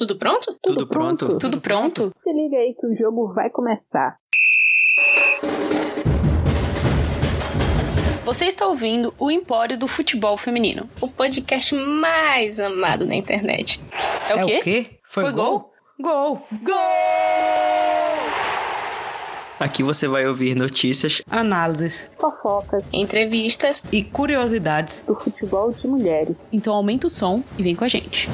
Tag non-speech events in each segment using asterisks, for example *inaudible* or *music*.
Tudo pronto? Tudo pronto? Tudo pronto? Se liga aí que o jogo vai começar. Você está ouvindo o Empório do Futebol Feminino. O podcast mais amado na internet. É o quê? o quê? Foi, Foi gol? Gol! Gol! Aqui você vai ouvir notícias, análises Fofocas Entrevistas. e curiosidades. do futebol de mulheres. Então aumenta o som e vem com a gente.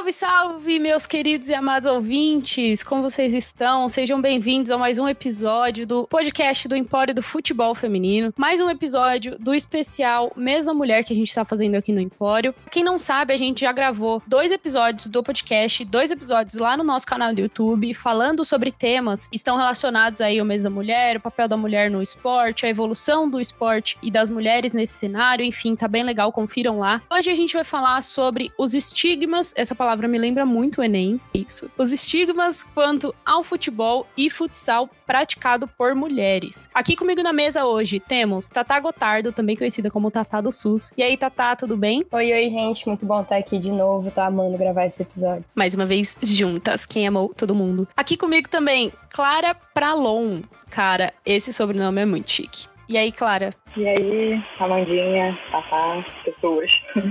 Salve, salve, meus queridos e amados ouvintes! Como vocês estão? Sejam bem-vindos a mais um episódio do podcast do Empório do Futebol Feminino. Mais um episódio do especial Mês da Mulher que a gente está fazendo aqui no Empório. Quem não sabe, a gente já gravou dois episódios do podcast, dois episódios lá no nosso canal do YouTube, falando sobre temas que estão relacionados aí ao Mês da Mulher, o papel da mulher no esporte, a evolução do esporte e das mulheres nesse cenário. Enfim, tá bem legal, confiram lá. Hoje a gente vai falar sobre os estigmas, essa palavra me lembra muito o Enem, isso. Os estigmas quanto ao futebol e futsal praticado por mulheres. Aqui comigo na mesa hoje temos Tatá Gotardo, também conhecida como Tatá do SUS. E aí, Tatá, tudo bem? Oi, oi, gente. Muito bom estar aqui de novo. Tô amando gravar esse episódio. Mais uma vez juntas, quem amou todo mundo. Aqui comigo também, Clara Pralon. Cara, esse sobrenome é muito chique. E aí, Clara? E aí, Amandinha, Tatá, pessoas. *laughs*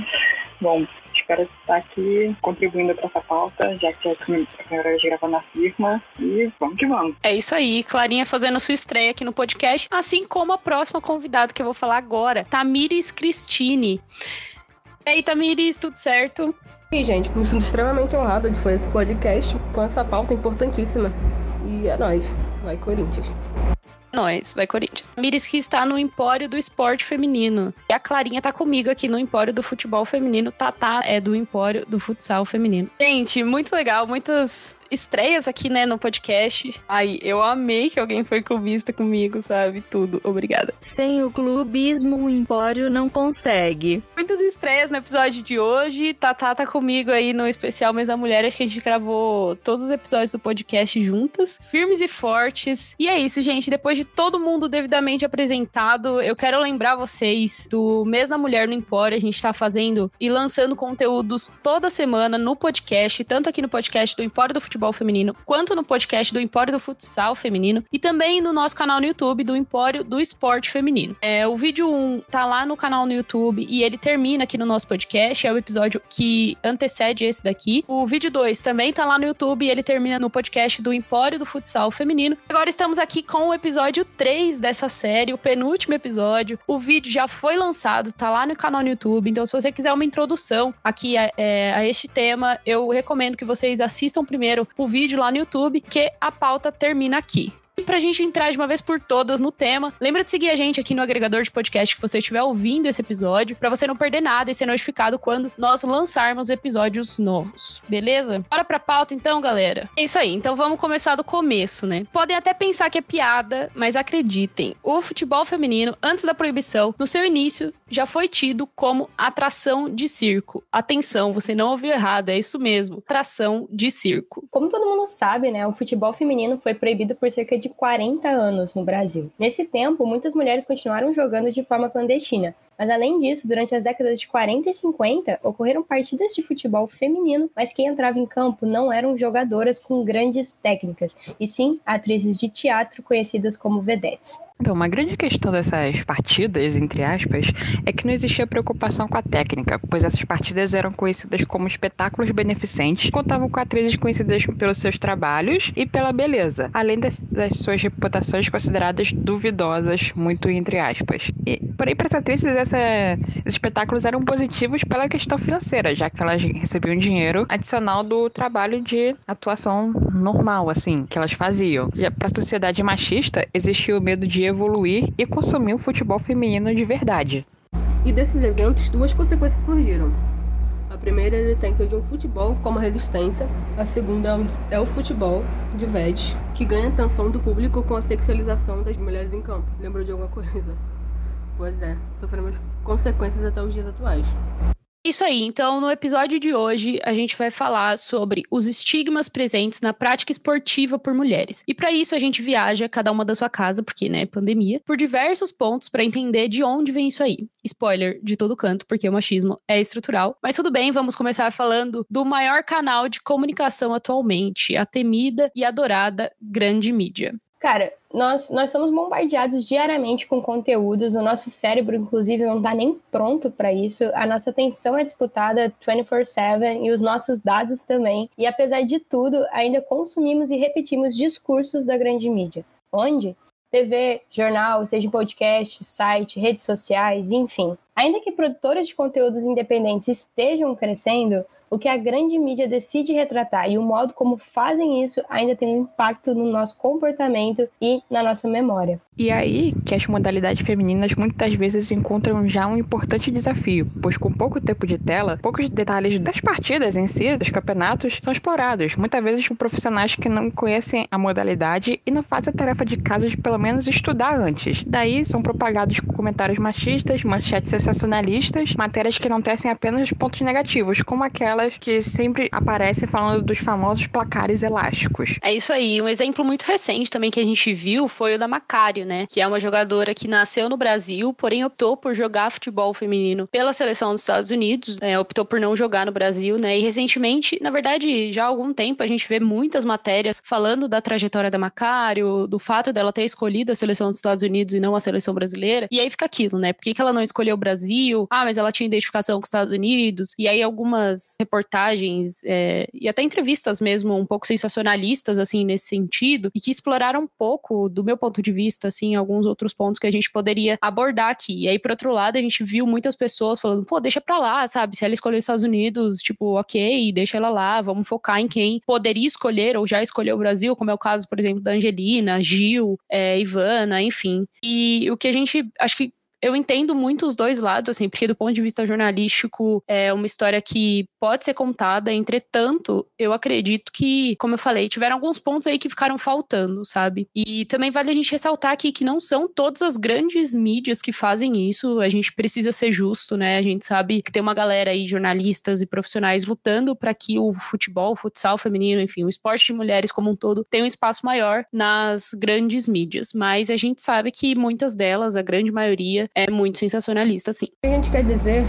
Bom, espero estar aqui contribuindo para essa pauta, já que é a primeira vez gravando na firma. E vamos que vamos. É isso aí, Clarinha fazendo sua estreia aqui no podcast, assim como a próxima convidada que eu vou falar agora, Tamires Cristine. E aí, Tamires, tudo certo? E, gente, me sinto extremamente honrada de fazer esse podcast com essa pauta importantíssima. E é nóis. Vai, Corinthians. Nós, vai Corinthians. Miris que está no Empório do Esporte Feminino. E a Clarinha tá comigo aqui no Empório do Futebol Feminino. Tatá é do Empório do Futsal Feminino. Gente, muito legal, muitas estreias aqui, né, no podcast. Ai, eu amei que alguém foi clubista comigo, sabe? Tudo. Obrigada. Sem o clubismo, o Empório não consegue. Muitas estreias no episódio de hoje. Tatá tá comigo aí no especial Mês da Mulher. Acho que a gente gravou todos os episódios do podcast juntas. Firmes e fortes. E é isso, gente. Depois de todo mundo devidamente apresentado, eu quero lembrar vocês do Mês da Mulher no Empório. A gente tá fazendo e lançando conteúdos toda semana no podcast, tanto aqui no podcast do Empório do Futebol Feminino, quanto no podcast do Empório do Futsal Feminino e também no nosso canal no YouTube do Empório do Esporte Feminino. É, o vídeo 1 tá lá no canal no YouTube e ele termina aqui no nosso podcast, é o episódio que antecede esse daqui. O vídeo 2 também tá lá no YouTube e ele termina no podcast do Empório do Futsal Feminino. Agora estamos aqui com o episódio 3 dessa série, o penúltimo episódio. O vídeo já foi lançado, tá lá no canal no YouTube, então se você quiser uma introdução aqui a, é, a este tema, eu recomendo que vocês assistam primeiro o vídeo lá no YouTube, que a pauta termina aqui. E pra gente entrar de uma vez por todas no tema, lembra de seguir a gente aqui no agregador de podcast que você estiver ouvindo esse episódio, para você não perder nada e ser notificado quando nós lançarmos episódios novos, beleza? Bora pra pauta então, galera? É isso aí, então vamos começar do começo, né? Podem até pensar que é piada, mas acreditem, o futebol feminino, antes da proibição, no seu início, já foi tido como atração de circo. Atenção, você não ouviu errado, é isso mesmo, atração de circo. Como todo mundo sabe, né, o futebol feminino foi proibido por cerca de 40 anos no Brasil. Nesse tempo, muitas mulheres continuaram jogando de forma clandestina. Mas além disso, durante as décadas de 40 e 50, ocorreram partidas de futebol feminino, mas quem entrava em campo não eram jogadoras com grandes técnicas, e sim atrizes de teatro conhecidas como vedettes. Então, uma grande questão dessas partidas, entre aspas, é que não existia preocupação com a técnica, pois essas partidas eram conhecidas como espetáculos beneficentes, contavam com atrizes conhecidas pelos seus trabalhos e pela beleza, além das, das suas reputações consideradas duvidosas, muito entre aspas. E, porém, para as atrizes, essa, esses espetáculos eram positivos pela questão financeira, já que elas recebiam dinheiro adicional do trabalho de atuação normal, assim, que elas faziam. Para a sociedade machista, existia o medo de evoluir e consumir o futebol feminino de verdade. E desses eventos, duas consequências surgiram. A primeira é a existência de um futebol como resistência. A segunda é o futebol de vez, que ganha atenção do público com a sexualização das mulheres em campo. Lembrou de alguma coisa? Pois é, sofremos consequências até os dias atuais. Isso aí, então no episódio de hoje a gente vai falar sobre os estigmas presentes na prática esportiva por mulheres. E para isso a gente viaja cada uma da sua casa, porque né, pandemia, por diversos pontos para entender de onde vem isso aí. Spoiler de todo canto, porque o machismo é estrutural. Mas tudo bem, vamos começar falando do maior canal de comunicação atualmente, a temida e adorada grande mídia. Cara, nós, nós somos bombardeados diariamente com conteúdos, o nosso cérebro, inclusive, não está nem pronto para isso, a nossa atenção é disputada 24-7 e os nossos dados também. E apesar de tudo, ainda consumimos e repetimos discursos da grande mídia. Onde? TV, jornal, seja podcast, site, redes sociais, enfim. Ainda que produtoras de conteúdos independentes estejam crescendo, o que a grande mídia decide retratar e o modo como fazem isso ainda tem um impacto no nosso comportamento e na nossa memória. E aí que as modalidades femininas muitas vezes encontram já um importante desafio, pois com pouco tempo de tela, poucos detalhes das partidas em si, dos campeonatos, são explorados, muitas vezes por profissionais que não conhecem a modalidade e não fazem a tarefa de casa de pelo menos estudar antes. Daí são propagados comentários machistas, manchetes sensacionalistas, matérias que não tecem apenas pontos negativos, como aquelas que sempre aparecem falando dos famosos placares elásticos. É isso aí. Um exemplo muito recente também que a gente viu foi o da Macário, né? Que é uma jogadora que nasceu no Brasil, porém optou por jogar futebol feminino pela seleção dos Estados Unidos, é, optou por não jogar no Brasil, né? E recentemente, na verdade, já há algum tempo, a gente vê muitas matérias falando da trajetória da Macário, do fato dela ter escolhido a seleção dos Estados Unidos e não a seleção brasileira. E aí fica aquilo, né? Por que, que ela não escolheu o Brasil? Ah, mas ela tinha identificação com os Estados Unidos. E aí algumas reportagens é, e até entrevistas mesmo um pouco sensacionalistas, assim, nesse sentido, e que exploraram um pouco, do meu ponto de vista, assim, alguns outros pontos que a gente poderia abordar aqui. E aí, por outro lado, a gente viu muitas pessoas falando, pô, deixa pra lá, sabe? Se ela escolher os Estados Unidos, tipo, ok, deixa ela lá, vamos focar em quem poderia escolher ou já escolheu o Brasil, como é o caso, por exemplo, da Angelina, Gil, é, Ivana, enfim. E o que a gente, acho que eu entendo muito os dois lados, assim, porque do ponto de vista jornalístico é uma história que pode ser contada, entretanto, eu acredito que, como eu falei, tiveram alguns pontos aí que ficaram faltando, sabe? E também vale a gente ressaltar aqui que não são todas as grandes mídias que fazem isso, a gente precisa ser justo, né? A gente sabe que tem uma galera aí, jornalistas e profissionais, lutando para que o futebol, o futsal feminino, enfim, o esporte de mulheres como um todo, tenha um espaço maior nas grandes mídias, mas a gente sabe que muitas delas, a grande maioria, é muito sensacionalista, sim. O que a gente quer dizer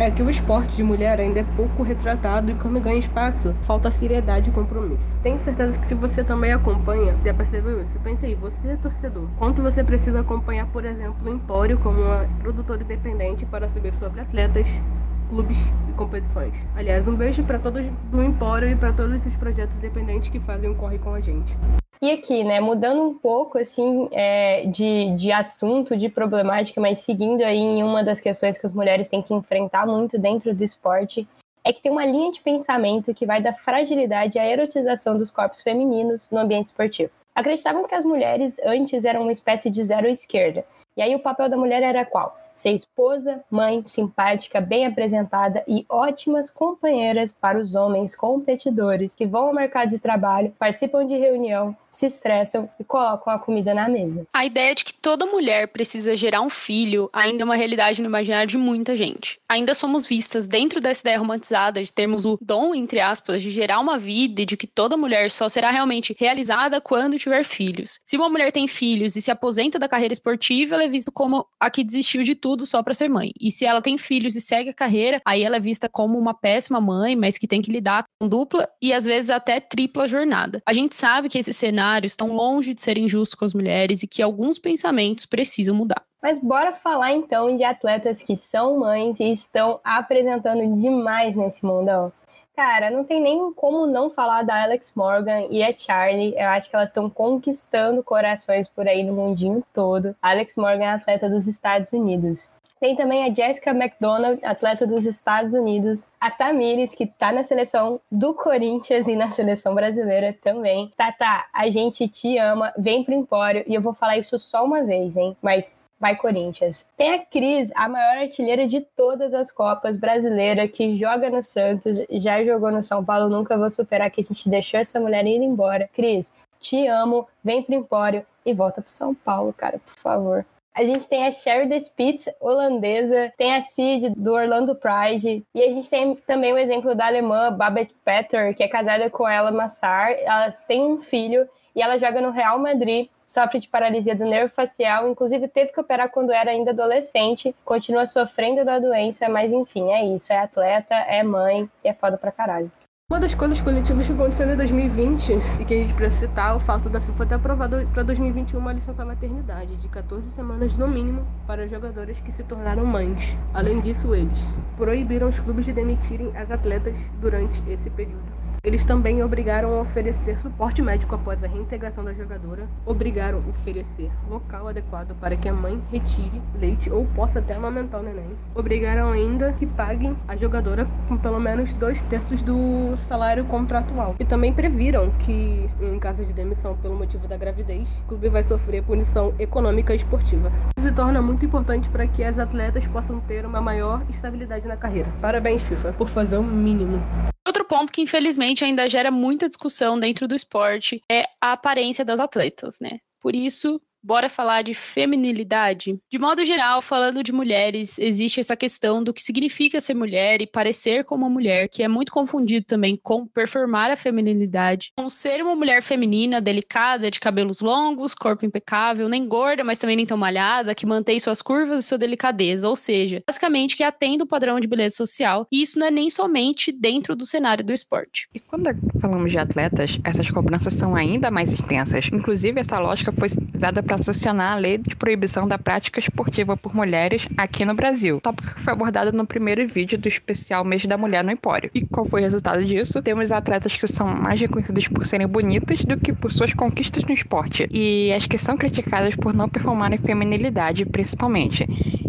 é que o esporte de mulher ainda é pouco retratado e quando ganha espaço, falta seriedade e compromisso. Tenho certeza que se você também acompanha, já percebeu isso? Pense aí, você é torcedor. Quanto você precisa acompanhar, por exemplo, o Empório como uma produtora independente para saber sobre atletas, clubes e competições. Aliás, um beijo para todos do Empório e para todos esses projetos independentes que fazem o corre com a gente. E aqui, né, mudando um pouco, assim, é, de, de assunto, de problemática, mas seguindo aí em uma das questões que as mulheres têm que enfrentar muito dentro do esporte, é que tem uma linha de pensamento que vai da fragilidade à erotização dos corpos femininos no ambiente esportivo. Acreditavam que as mulheres antes eram uma espécie de zero esquerda. E aí o papel da mulher era qual? Ser esposa, mãe, simpática, bem apresentada e ótimas companheiras para os homens competidores que vão ao mercado de trabalho, participam de reunião, se estressam e colocam a comida na mesa. A ideia de que toda mulher precisa gerar um filho ainda é uma realidade no imaginário de muita gente. Ainda somos vistas dentro dessa ideia romantizada de termos o dom, entre aspas, de gerar uma vida e de que toda mulher só será realmente realizada quando tiver filhos. Se uma mulher tem filhos e se aposenta da carreira esportiva, ela é vista como a que desistiu de tudo só para ser mãe. E se ela tem filhos e segue a carreira, aí ela é vista como uma péssima mãe, mas que tem que lidar com dupla e às vezes até tripla jornada. A gente sabe que esse cenários estão longe de serem justos com as mulheres e que alguns pensamentos precisam mudar. Mas bora falar então de atletas que são mães e estão apresentando demais nesse mundão. Cara, não tem nem como não falar da Alex Morgan e a Charlie. Eu acho que elas estão conquistando corações por aí no mundinho todo. Alex Morgan é atleta dos Estados Unidos. Tem também a Jessica McDonald, atleta dos Estados Unidos. A Tamires, que tá na seleção do Corinthians e na seleção brasileira também. Tata, a gente te ama, vem pro Empório. E eu vou falar isso só uma vez, hein? Mas vai Corinthians. Tem a Cris, a maior artilheira de todas as Copas brasileira, que joga no Santos, já jogou no São Paulo, nunca vou superar que a gente deixou essa mulher ir embora. Cris, te amo, vem pro Empório e volta pro São Paulo, cara, por favor. A gente tem a Sherry Spitz, holandesa, tem a Cid, do Orlando Pride, e a gente tem também o exemplo da alemã Babette Petter, que é casada com ela Massar, elas têm um filho, e ela joga no Real Madrid, sofre de paralisia do nervo facial, inclusive teve que operar quando era ainda adolescente, continua sofrendo da doença, mas enfim, é isso, é atleta, é mãe e é foda pra caralho. Uma das coisas positivas que aconteceu em 2020 e que a gente precisa citar é o fato da FIFA ter aprovado para 2021 uma licença maternidade de 14 semanas no mínimo para jogadoras que se tornaram mães. Além disso, eles proibiram os clubes de demitirem as atletas durante esse período. Eles também obrigaram a oferecer suporte médico após a reintegração da jogadora, obrigaram a oferecer local adequado para que a mãe retire leite ou possa até amamentar o neném, obrigaram ainda que paguem a jogadora com pelo menos dois terços do salário contratual. E também previram que, em caso de demissão pelo motivo da gravidez, o clube vai sofrer punição econômica e esportiva. Isso se torna muito importante para que as atletas possam ter uma maior estabilidade na carreira. Parabéns, FIFA, por fazer o mínimo. Outro ponto que infelizmente ainda gera muita discussão dentro do esporte é a aparência das atletas, né? Por isso, Bora falar de feminilidade? De modo geral, falando de mulheres, existe essa questão do que significa ser mulher e parecer como uma mulher, que é muito confundido também com performar a feminilidade. Com ser uma mulher feminina, delicada, de cabelos longos, corpo impecável, nem gorda, mas também nem tão malhada, que mantém suas curvas e sua delicadeza, ou seja, basicamente que atende o padrão de beleza social, e isso não é nem somente dentro do cenário do esporte. E quando falamos de atletas, essas cobranças são ainda mais intensas. Inclusive, essa lógica foi usada para para sancionar a lei de proibição da prática esportiva por mulheres aqui no Brasil. Tópico que foi abordado no primeiro vídeo do especial Mês da Mulher no Empório. E qual foi o resultado disso? Temos atletas que são mais reconhecidas por serem bonitas do que por suas conquistas no esporte. E as que são criticadas por não performarem feminilidade, principalmente.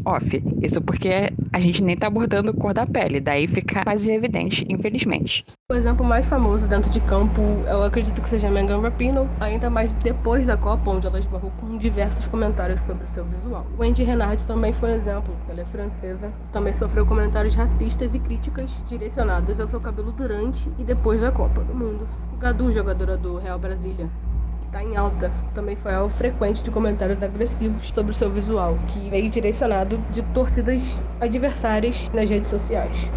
Off. Isso porque a gente nem tá abordando cor da pele, daí fica mais evidente, infelizmente. O exemplo mais famoso dentro de campo, eu acredito que seja a Megan Rapinoe, ainda mais depois da Copa, onde ela esbarrou com diversos comentários sobre o seu visual. Wendy Renard também foi um exemplo, ela é francesa, também sofreu comentários racistas e críticas direcionados ao seu cabelo durante e depois da Copa do Mundo. Gadu, jogadora do Real Brasília, está em alta, também foi alvo frequente de comentários agressivos sobre o seu visual, que veio direcionado de torcidas adversárias nas redes sociais.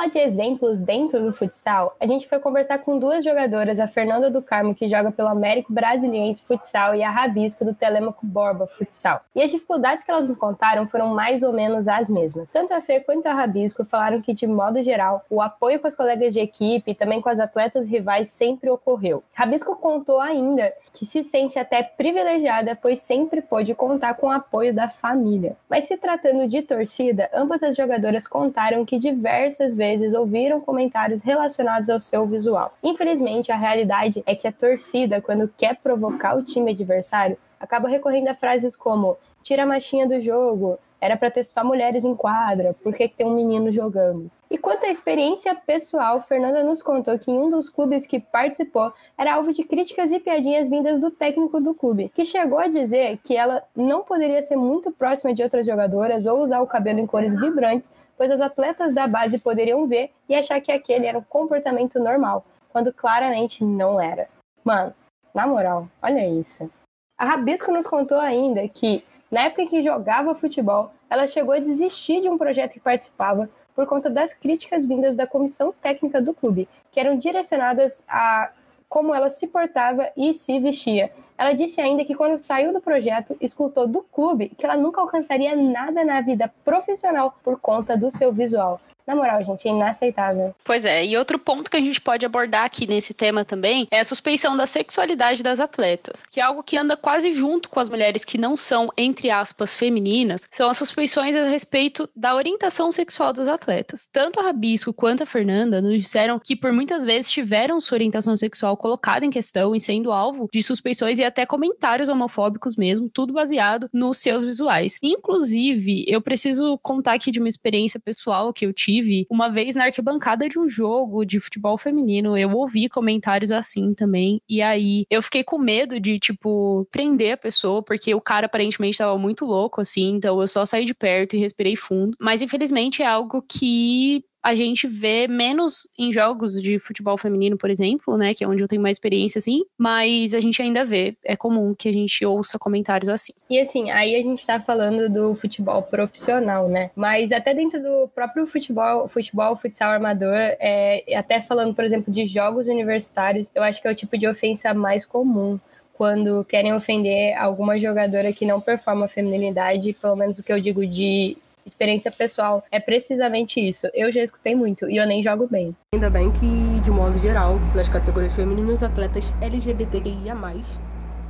Falar de exemplos dentro do futsal, a gente foi conversar com duas jogadoras, a Fernanda do Carmo, que joga pelo Américo Brasiliense Futsal, e a Rabisco do Telemaco Borba Futsal. E as dificuldades que elas nos contaram foram mais ou menos as mesmas. Tanto a Fê quanto a Rabisco falaram que, de modo geral, o apoio com as colegas de equipe e também com as atletas rivais sempre ocorreu. Rabisco contou ainda que se sente até privilegiada, pois sempre pôde contar com o apoio da família. Mas se tratando de torcida, ambas as jogadoras contaram que diversas diversas vezes ouviram comentários relacionados ao seu visual. Infelizmente, a realidade é que a torcida, quando quer provocar o time adversário, acaba recorrendo a frases como tira a machinha do jogo, era para ter só mulheres em quadra, por que, que tem um menino jogando? E quanto à experiência pessoal, Fernanda nos contou que em um dos clubes que participou era alvo de críticas e piadinhas vindas do técnico do clube, que chegou a dizer que ela não poderia ser muito próxima de outras jogadoras ou usar o cabelo em cores vibrantes pois as atletas da base poderiam ver e achar que aquele era um comportamento normal, quando claramente não era. Mano, na moral, olha isso. A Rabisco nos contou ainda que, na época em que jogava futebol, ela chegou a desistir de um projeto que participava por conta das críticas vindas da comissão técnica do clube, que eram direcionadas a como ela se portava e se vestia. Ela disse ainda que quando saiu do projeto, escutou do clube que ela nunca alcançaria nada na vida profissional por conta do seu visual. Na moral, gente, é inaceitável. Pois é, e outro ponto que a gente pode abordar aqui nesse tema também é a suspeição da sexualidade das atletas, que é algo que anda quase junto com as mulheres que não são, entre aspas, femininas, são as suspeições a respeito da orientação sexual das atletas. Tanto a Rabisco quanto a Fernanda nos disseram que por muitas vezes tiveram sua orientação sexual colocada em questão e sendo alvo de suspeições e até comentários homofóbicos mesmo, tudo baseado nos seus visuais. Inclusive, eu preciso contar aqui de uma experiência pessoal que eu tive Inclusive, uma vez na arquibancada de um jogo de futebol feminino, eu ouvi comentários assim também. E aí eu fiquei com medo de, tipo, prender a pessoa, porque o cara aparentemente estava muito louco, assim. Então eu só saí de perto e respirei fundo. Mas infelizmente é algo que a gente vê menos em jogos de futebol feminino, por exemplo, né, que é onde eu tenho mais experiência assim, mas a gente ainda vê, é comum que a gente ouça comentários assim. E assim, aí a gente tá falando do futebol profissional, né? Mas até dentro do próprio futebol, futebol, futsal armador, é, até falando, por exemplo, de jogos universitários, eu acho que é o tipo de ofensa mais comum quando querem ofender alguma jogadora que não performa a feminilidade, pelo menos o que eu digo de experiência pessoal, é precisamente isso. Eu já escutei muito e eu nem jogo bem. Ainda bem que, de modo geral, nas categorias femininas, atletas LGBTQIA+,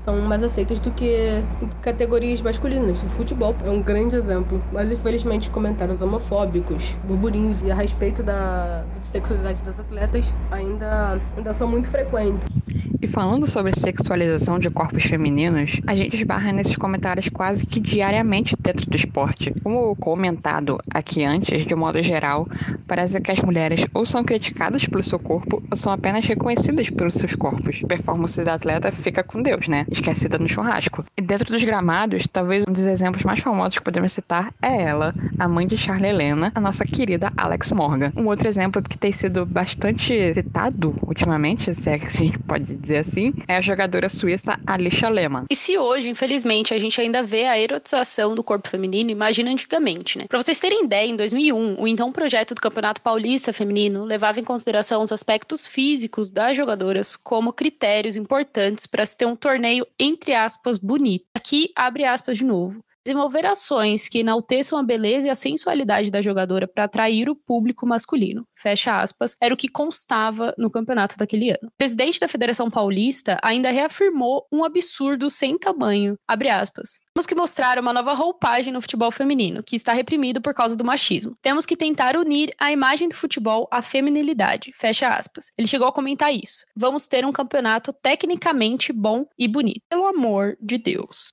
são mais aceitas do que categorias masculinas. O futebol é um grande exemplo, mas infelizmente comentários homofóbicos, burburinhos e a respeito da sexualidade das atletas ainda, ainda são muito frequentes. E falando sobre sexualização de corpos femininos, a gente esbarra nesses comentários quase que diariamente dentro do esporte. Como comentado aqui antes, de modo geral, parece que as mulheres ou são criticadas pelo seu corpo ou são apenas reconhecidas pelos seus corpos. A performance da atleta fica com Deus, né? Esquecida no churrasco. E dentro dos gramados, talvez um dos exemplos mais famosos que podemos citar é ela, a mãe de Charlie Helena, a nossa querida Alex Morgan. Um outro exemplo que tem sido bastante citado ultimamente, se é que a gente pode dizer assim, é a jogadora suíça Alicia Lehmann. E se hoje, infelizmente, a gente ainda vê a erotização do corpo feminino, imagina antigamente, né? Pra vocês terem ideia, em 2001, o então projeto do Campeonato Paulista Feminino levava em consideração os aspectos físicos das jogadoras como critérios importantes para se ter um torneio, entre aspas, bonito. Aqui, abre aspas de novo. Desenvolver ações que enalteçam a beleza e a sensualidade da jogadora para atrair o público masculino. Fecha aspas, era o que constava no campeonato daquele ano. O presidente da Federação Paulista ainda reafirmou um absurdo sem tamanho. Abre aspas. Temos que mostrar uma nova roupagem no futebol feminino, que está reprimido por causa do machismo. Temos que tentar unir a imagem do futebol à feminilidade. Fecha aspas. Ele chegou a comentar isso. Vamos ter um campeonato tecnicamente bom e bonito. Pelo amor de Deus.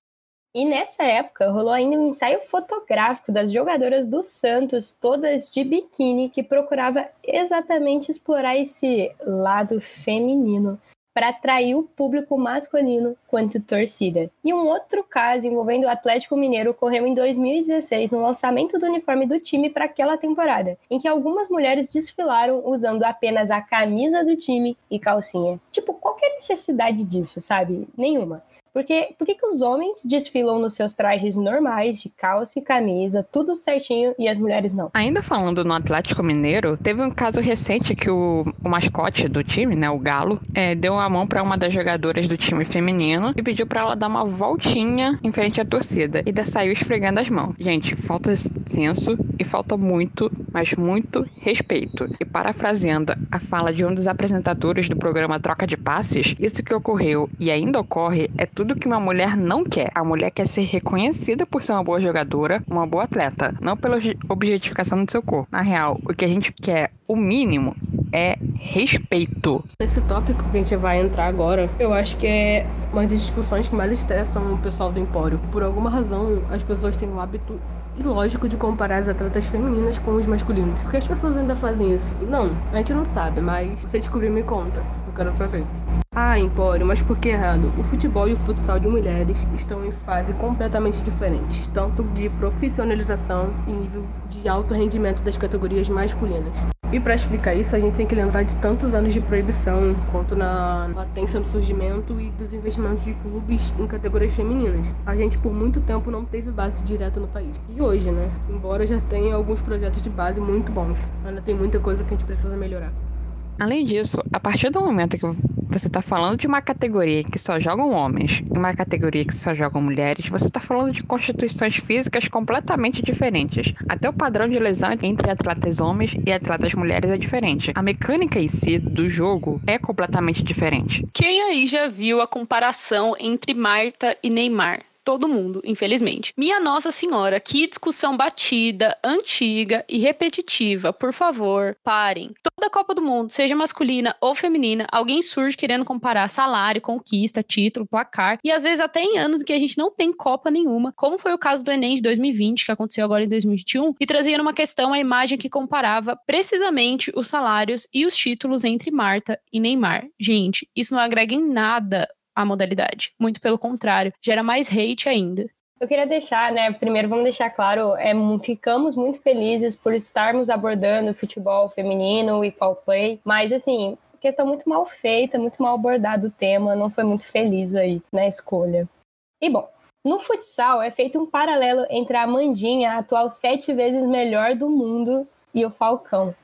E nessa época rolou ainda um ensaio fotográfico das jogadoras do Santos, todas de biquíni, que procurava exatamente explorar esse lado feminino para atrair o público masculino quanto torcida. E um outro caso envolvendo o Atlético Mineiro ocorreu em 2016 no lançamento do uniforme do time para aquela temporada, em que algumas mulheres desfilaram usando apenas a camisa do time e calcinha. Tipo, qual é a necessidade disso, sabe? Nenhuma. Porque por que, que os homens desfilam nos seus trajes normais, de calça e camisa, tudo certinho, e as mulheres não? Ainda falando no Atlético Mineiro, teve um caso recente que o, o mascote do time, né, o Galo, é, deu a mão para uma das jogadoras do time feminino e pediu para ela dar uma voltinha em frente à torcida. E saiu esfregando as mãos. Gente, falta senso e falta muito, mas muito respeito. E parafraseando a fala de um dos apresentadores do programa Troca de Passes, isso que ocorreu e ainda ocorre é tudo que uma mulher não quer. A mulher quer ser reconhecida por ser uma boa jogadora, uma boa atleta, não pela objetificação do seu corpo. Na real, o que a gente quer, o mínimo, é respeito. Esse tópico que a gente vai entrar agora, eu acho que é uma das discussões que mais estressam o pessoal do Empório. Por alguma razão, as pessoas têm o hábito ilógico de comparar as atletas femininas com os masculinos. Por que as pessoas ainda fazem isso? Não, a gente não sabe, mas você descobrir me conta. Eu quero saber. Ah, Empório, mas por que errado? O futebol e o futsal de mulheres estão em fase completamente diferentes, tanto de profissionalização e nível de alto rendimento das categorias masculinas. E para explicar isso, a gente tem que lembrar de tantos anos de proibição, quanto na latência do surgimento e dos investimentos de clubes em categorias femininas. A gente por muito tempo não teve base direta no país. E hoje, né? Embora já tenha alguns projetos de base muito bons, ainda tem muita coisa que a gente precisa melhorar. Além disso, a partir do momento que você está falando de uma categoria que só jogam homens e uma categoria que só jogam mulheres, você está falando de constituições físicas completamente diferentes. Até o padrão de lesão entre atletas homens e atletas mulheres é diferente. A mecânica em si do jogo é completamente diferente. Quem aí já viu a comparação entre Marta e Neymar? Todo mundo, infelizmente. Minha Nossa Senhora, que discussão batida, antiga e repetitiva. Por favor, parem. Toda Copa do Mundo, seja masculina ou feminina, alguém surge querendo comparar salário, conquista, título, placar e às vezes até em anos que a gente não tem Copa nenhuma, como foi o caso do Enem de 2020, que aconteceu agora em 2021, e trazia numa questão a imagem que comparava precisamente os salários e os títulos entre Marta e Neymar. Gente, isso não agrega em nada a modalidade. Muito pelo contrário, gera mais hate ainda. Eu queria deixar, né, primeiro vamos deixar claro, é, ficamos muito felizes por estarmos abordando futebol feminino e qual play, mas assim, questão muito mal feita, muito mal abordado o tema, não foi muito feliz aí na escolha. E bom, no futsal é feito um paralelo entre a Amandinha, a atual sete vezes melhor do mundo, e o Falcão,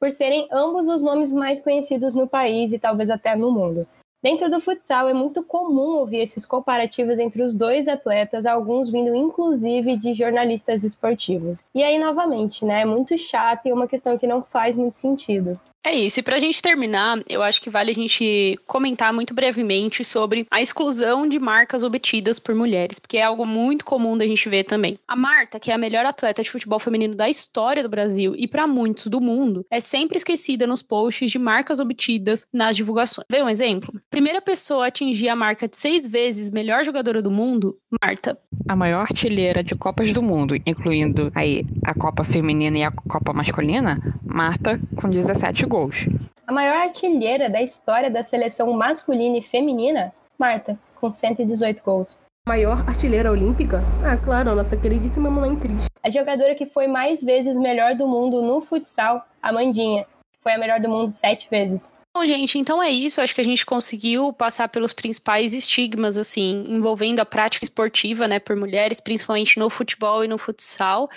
por serem ambos os nomes mais conhecidos no país e talvez até no mundo. Dentro do futsal é muito comum ouvir esses comparativos entre os dois atletas, alguns vindo inclusive de jornalistas esportivos. E aí, novamente, né, é muito chato e é uma questão que não faz muito sentido. É isso. E pra gente terminar, eu acho que vale a gente comentar muito brevemente sobre a exclusão de marcas obtidas por mulheres, porque é algo muito comum da gente ver também. A Marta, que é a melhor atleta de futebol feminino da história do Brasil e para muitos do mundo, é sempre esquecida nos posts de marcas obtidas nas divulgações. Vê um exemplo? Primeira pessoa a atingir a marca de seis vezes melhor jogadora do mundo, Marta. A maior artilheira de Copas do Mundo, incluindo aí a Copa Feminina e a Copa Masculina, Marta, com 17 gols. A maior artilheira da história da seleção masculina e feminina, Marta, com 118 gols. Maior artilheira olímpica? Ah, claro, a nossa queridíssima mamãe Cris. A jogadora que foi mais vezes melhor do mundo no futsal, Amandinha, foi a melhor do mundo sete vezes. Bom, gente, então é isso. Acho que a gente conseguiu passar pelos principais estigmas, assim, envolvendo a prática esportiva, né, por mulheres, principalmente no futebol e no futsal.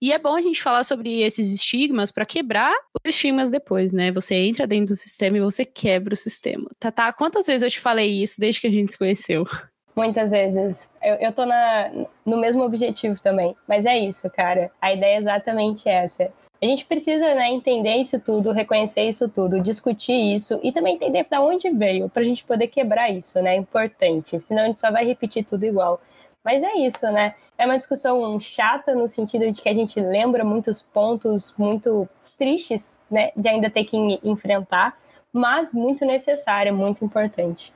E é bom a gente falar sobre esses estigmas para quebrar os estigmas depois, né? Você entra dentro do sistema e você quebra o sistema. Tatá, quantas vezes eu te falei isso desde que a gente se conheceu? Muitas vezes. Eu, eu tô na, no mesmo objetivo também. Mas é isso, cara. A ideia é exatamente essa. A gente precisa né, entender isso tudo, reconhecer isso tudo, discutir isso e também entender de onde veio, para a gente poder quebrar isso, né? É importante. Senão a gente só vai repetir tudo igual. Mas é isso, né? É uma discussão chata no sentido de que a gente lembra muitos pontos muito tristes, né, de ainda ter que enfrentar, mas muito necessária, muito importante.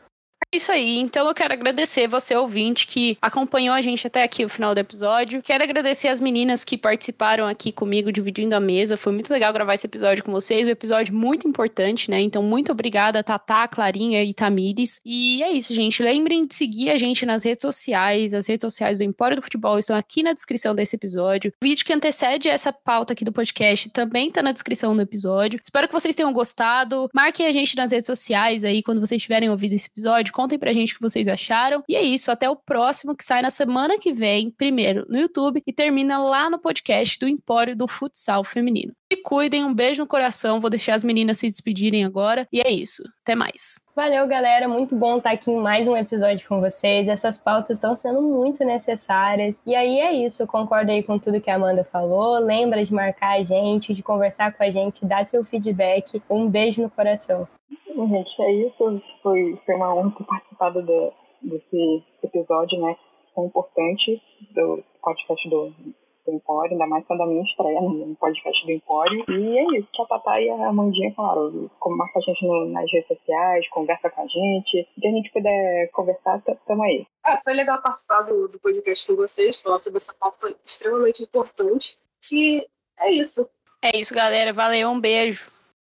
Isso aí. Então eu quero agradecer você, ouvinte, que acompanhou a gente até aqui o final do episódio. Quero agradecer as meninas que participaram aqui comigo, dividindo a mesa. Foi muito legal gravar esse episódio com vocês. Um episódio muito importante, né? Então, muito obrigada, Tatá, Clarinha e Tamires. E é isso, gente. Lembrem de seguir a gente nas redes sociais. As redes sociais do Empório do Futebol estão aqui na descrição desse episódio. O vídeo que antecede essa pauta aqui do podcast também tá na descrição do episódio. Espero que vocês tenham gostado. Marquem a gente nas redes sociais aí quando vocês tiverem ouvido esse episódio Contem pra gente o que vocês acharam. E é isso, até o próximo que sai na semana que vem, primeiro no YouTube e termina lá no podcast do Empório do Futsal Feminino. Se cuidem, um beijo no coração. Vou deixar as meninas se despedirem agora. E é isso. Até mais. Valeu, galera. Muito bom estar aqui em mais um episódio com vocês. Essas pautas estão sendo muito necessárias. E aí é isso. Eu concordo aí com tudo que a Amanda falou. Lembra de marcar a gente, de conversar com a gente, dar seu feedback. Um beijo no coração. Gente, é isso. Foi, foi uma honra ter participado de, desse episódio, né? Tão importante do podcast do, do Empório, ainda mais quando a minha estreia no podcast do Empório. E é isso. A Tatá e a Amandinha, claro, como marca a gente no, nas redes sociais, conversa com a gente. Se a gente puder conversar, tamo aí. Ah, foi legal participar do, do podcast com vocês, falar sobre essa pauta extremamente importante. E é isso. É isso, galera. Valeu, um beijo.